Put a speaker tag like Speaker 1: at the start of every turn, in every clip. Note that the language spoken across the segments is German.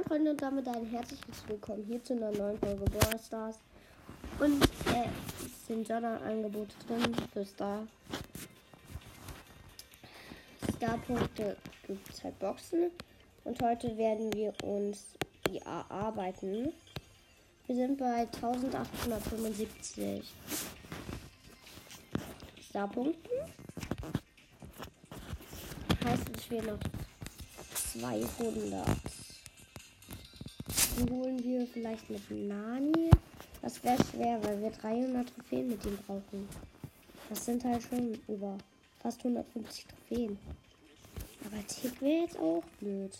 Speaker 1: Moin Freunde und damit ein herzliches Willkommen hier zu einer neuen Folge Brawl Stars. Und äh, sind Jordan-Angebote drin für Star. Star-Punkte gibt es halt Boxen. Und heute werden wir uns die erarbeiten. Wir sind bei 1875 Star-Punkten. Heißt, es fehlen noch 200. Dann holen wir vielleicht mit Nani. Das wäre schwer, weil wir 300 Trophäen mit ihm brauchen. Das sind halt schon über fast 150 Trophäen. Aber Tick wäre jetzt auch blöd.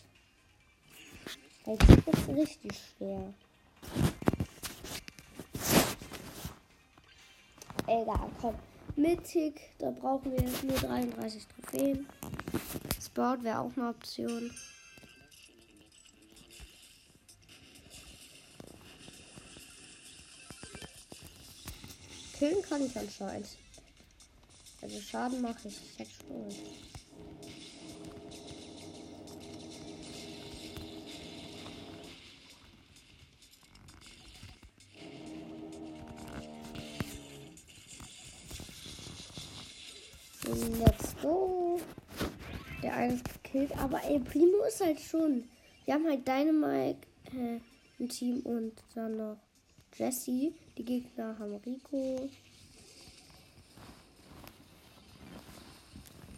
Speaker 1: Weil Tick ist richtig schwer. Egal, komm. Mit Tick, da brauchen wir nur 33 Trophäen. Sport wäre auch eine Option. Killen kann ich anscheinend. Also Schaden mache ich sechs schon. Let's go. Der eine ist gekillt, aber ey, Primo ist halt schon. Wir haben halt Dynamite äh, im Team und dann noch Jesse. Die Gegner haben Rico.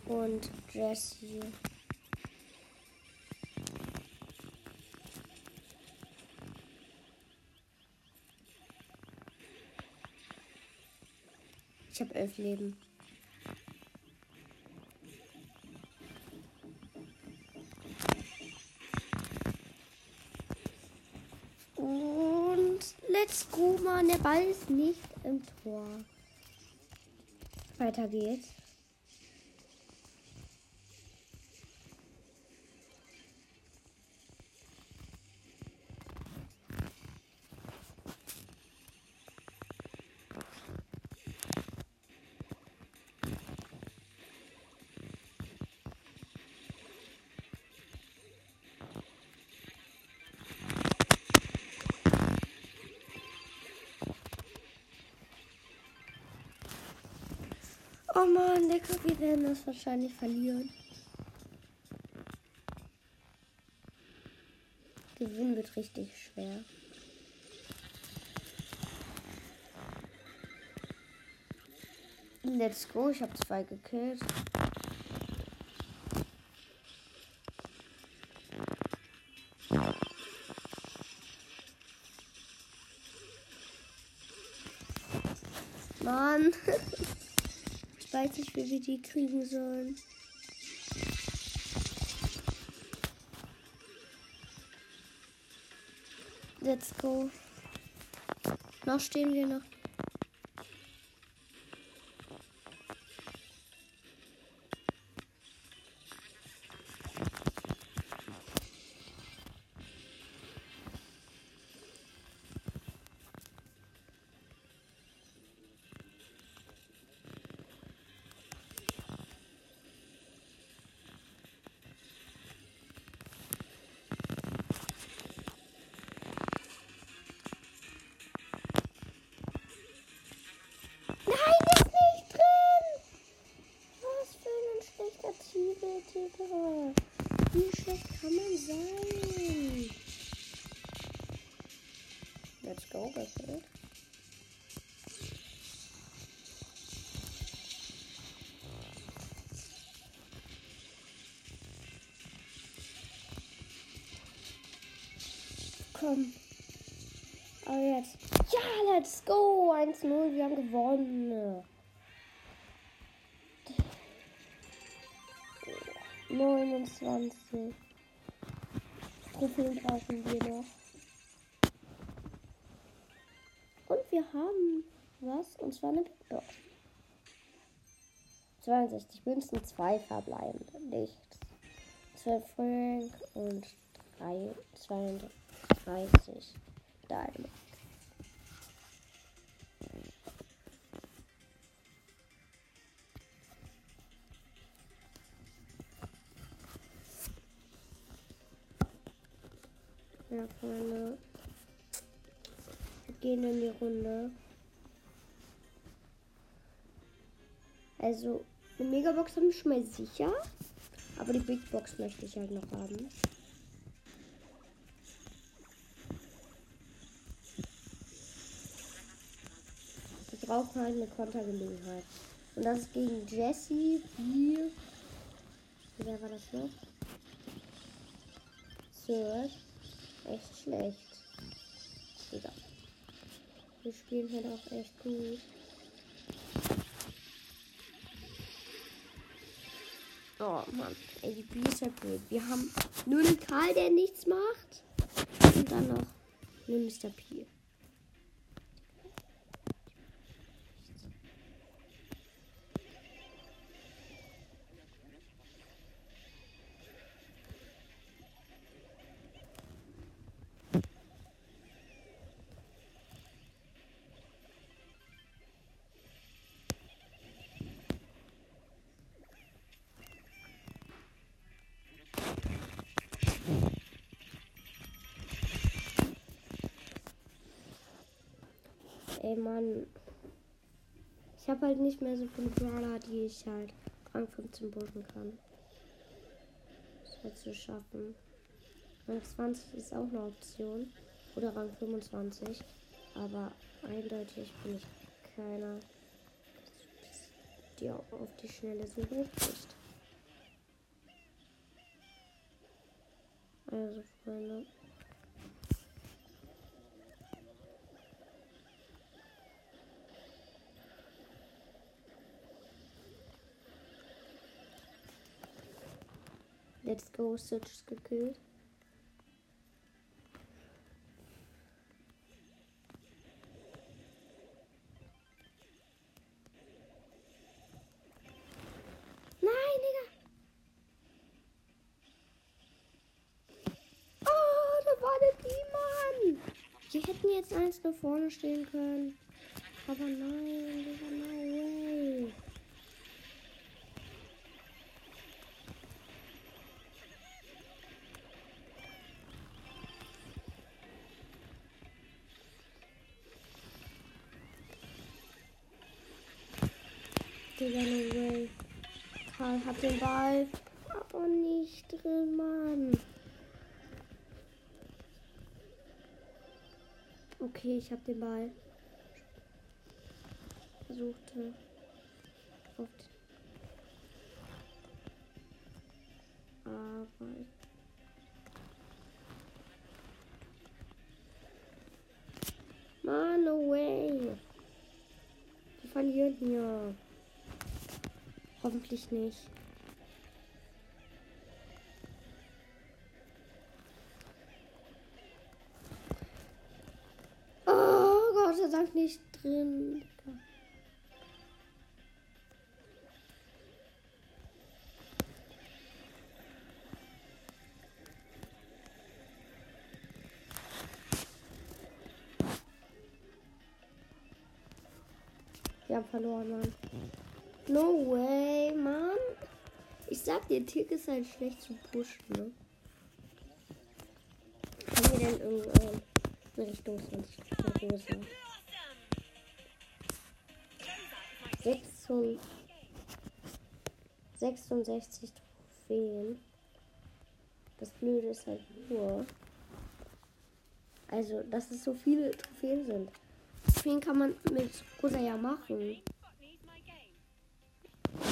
Speaker 1: Und Jesse. Ich habe elf Leben. Und let's go, Mann. Der Ball ist nicht im Tor. Weiter geht's. Oh man, der wir werden das wahrscheinlich verlieren. Gewinnen wird richtig schwer. Let's go, ich habe zwei gekillt. Mann. weiß nicht, wie wir die kriegen sollen. Let's go. Noch stehen wir noch. Wie schlecht kann man sein? Let's go, Backfield. Komm. Aber jetzt. Ja, let's go. 1-0. Wir haben gewonnen. 29. Trophäen brauchen wir noch. Und wir haben was? Und zwar eine Big Box. 62 Münzen, 2 verbleibende. Nichts. 12 Frank und 3, 32 Diamond. Gehen in die Runde. Also, eine Megabox habe ich schon mal sicher. Aber die Big Box möchte ich halt noch haben. Wir brauchen halt eine Kontergelegenheit. Und das ist gegen Jesse, Bier. Wer war das noch? Sir. Echt schlecht. Egal. Wir spielen halt auch echt gut. Oh Mann, ey, die B ist halt blöd. Wir haben nur einen Karl, der nichts macht. Und dann noch einen Mr. P. Ey, Mann. Ich habe halt nicht mehr so viele Brawler, die ich halt Rang 15 pushen kann. Das wird zu schaffen. Rang 20 ist auch eine Option. Oder Rang 25. Aber eindeutig bin ich keiner, die auf die schnelle so hoch ist. Also, Freunde. Let's go, Search ist gekillt. Nein, Digga. Oh, da war der Mann. Die hätten jetzt eins nach vorne stehen können. Aber nein, Digga, no Aber nicht drin, Mann. Okay, ich hab den Ball. Versuchte. Auf aber Man, no way. Die verlieren hier. Hoffentlich nicht. Wir haben verloren, Mann. No way, Mann. Ich sag dir, Tick ist halt schlecht zu pushen, ne? Haben wir denn irgendeine Richtung sonst rosa? 66 66 Trophäen. Das Blöde ist halt nur. Also, dass es so viele Trophäen sind. Trophäen kann man mit Rosa ja machen.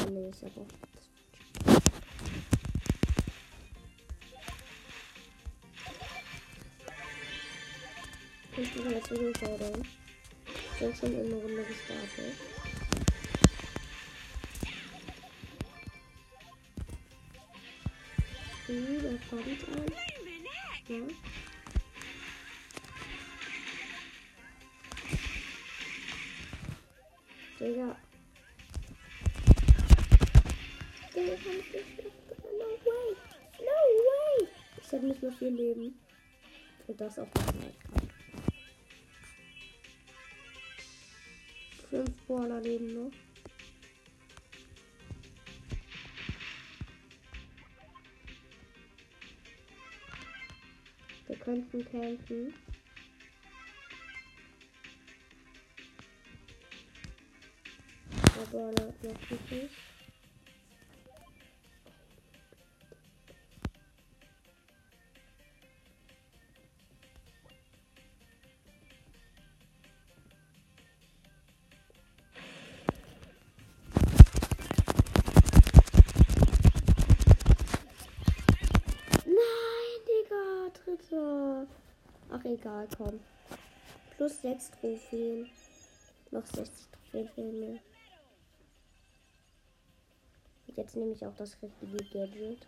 Speaker 1: Nee, ist aber. Ich bin jetzt wieder Showdown. Sind schon in eine Runde gestartet. Uh, da kommt ein. Ja. Digga. Digga, kann ich nicht No way. No way. Ich hab nicht mehr viel Leben. Und das auf dem Minecraft. Fünf Brawler leben noch. Wir könnten campen. Aber noch nicht. egal, komm. Plus 6 Trophäen. Noch 60 Trophäen mir. Jetzt nehme ich auch das richtige Gadget.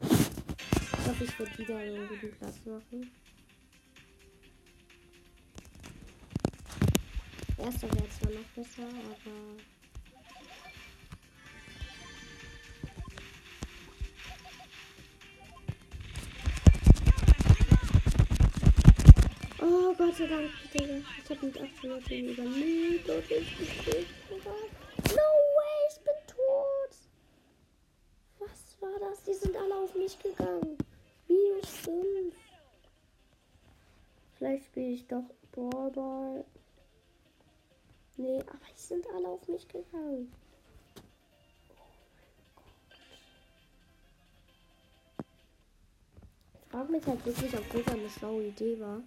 Speaker 1: Ich hoffe, ich werde wieder einen guten Platz machen. Erster wäre zwar noch besser, aber Oh Gott sei Dank, Digga. Ich hab mit 800 überlebt und ich bin No way, ich bin tot. Was war das? Die sind alle auf mich gegangen. Minus 5. Vielleicht spiele ich doch Ballball. Nee, aber die sind alle auf mich gegangen. Ich frage mich halt wirklich, ob das eine schlaue Idee war.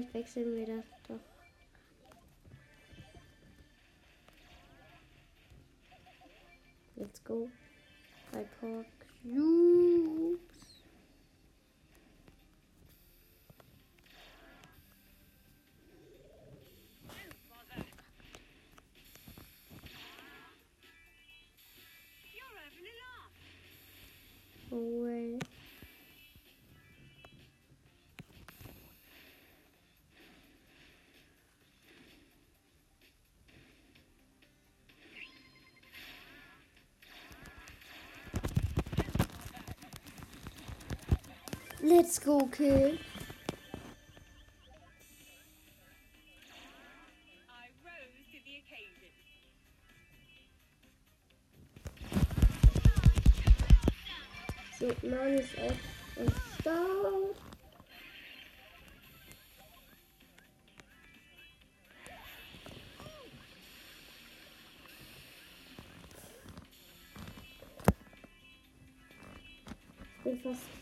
Speaker 1: Vielleicht wechseln wir das doch. Let's go. Bei Pork Cubes. Let's go, kid. So, Mann ist auch am Start. Ich bin fast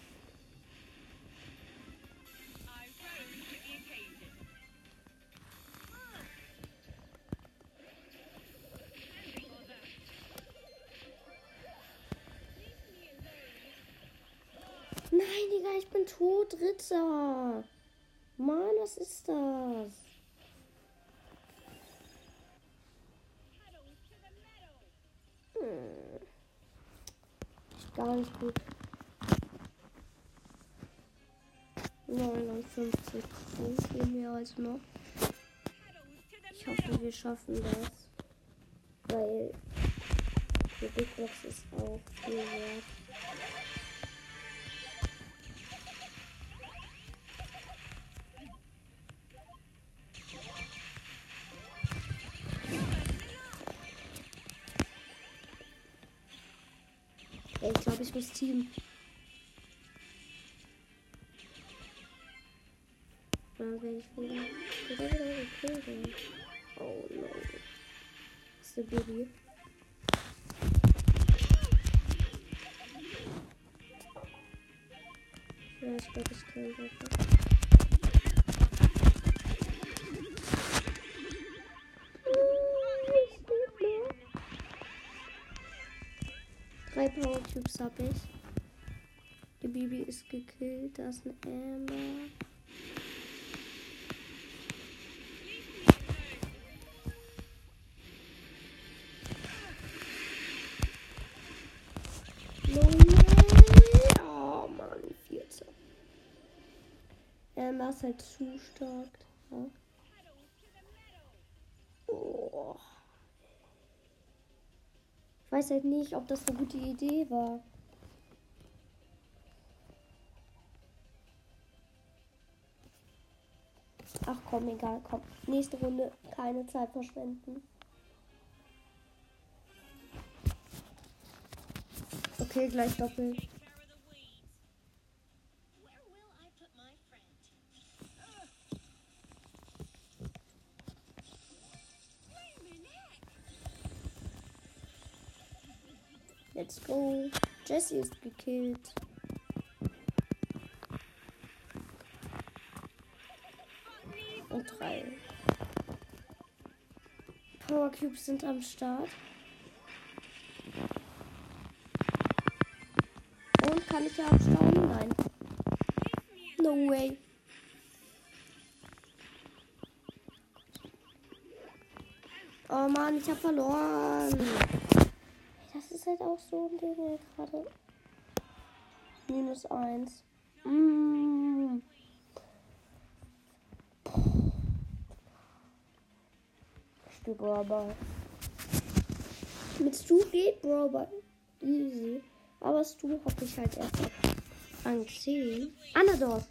Speaker 1: Digga, ich bin tot, Ritter. Mann, was ist das? Hm. Gar nicht gut. 59 fehlen mir heute noch. Ich hoffe, wir schaffen das. Weil die Big ist auch viel wert. Ich glaube, ich muss Team. Dann werde ich wieder, wieder, wieder gekillt. Oh no. Das ist der Cubes habe ich. Die Bibi ist gekillt. Da ist ein Amber. Oh Mann, 14. Amber ist halt zu stark. Ich weiß halt nicht, ob das eine gute Idee war. Ach komm, egal, komm. Nächste Runde keine Zeit verschwenden. Okay, gleich doppelt. Go. Jesse ist gekillt. Und drei. Power Cubes sind am Start. Und kann ich ja abstauben? Nein. No way. Oh Mann, ich habe verloren. Halt auch so ein Ding gerade. Minus eins. Mm. Ich spiele Brawlball. Mit Stu geht Brawlball easy. Aber Stu habe ich halt erst 10. Anador.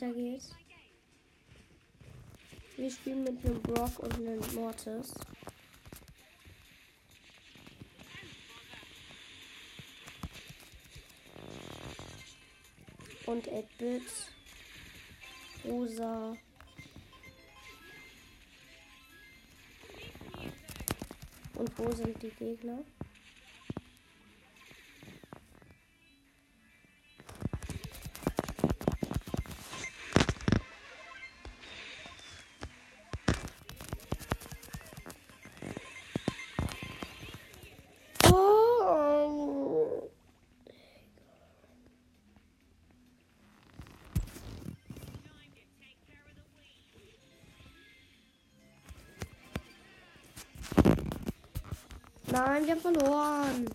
Speaker 1: Weiter geht's. Wir spielen mit einem Brock und einem Mortis. Und 8-Bit. Rosa. Und wo sind die Gegner? Nein, wir haben verloren.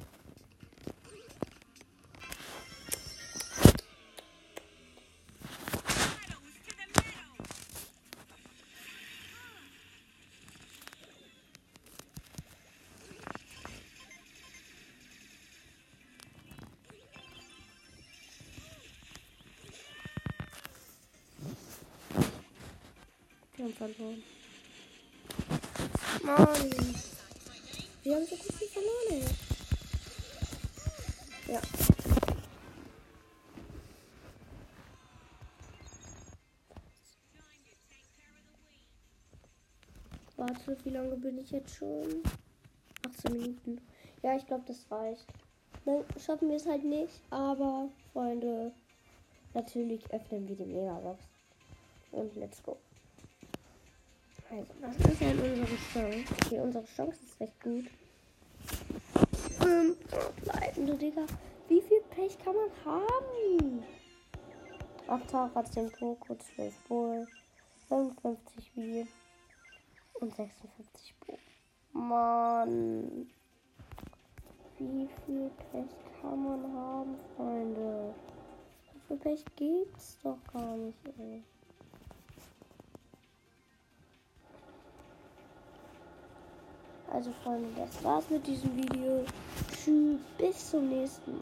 Speaker 1: Wir haben verloren. Mann. Wir haben so gut wie verloren. Ja. Warte, wie lange bin ich jetzt schon? 18 Minuten. Ja, ich glaube, das reicht. Dann schaffen wir es halt nicht, aber Freunde, natürlich öffnen wir die Megabox. Und let's go. Also, was ist denn unsere Chance? Okay, unsere Chance ist recht gut. Ähm, bleibende Digga. Wie viel Pech kann man haben? 8 Tara, 10 Poco, 12 Bull, 55 Wie und 56 Bo. Mann. Wie viel Pech kann man haben, Freunde? So viel Pech gibt's doch gar nicht, ey. Also Freunde, das war's mit diesem Video. Tschüss, bis zum nächsten Mal.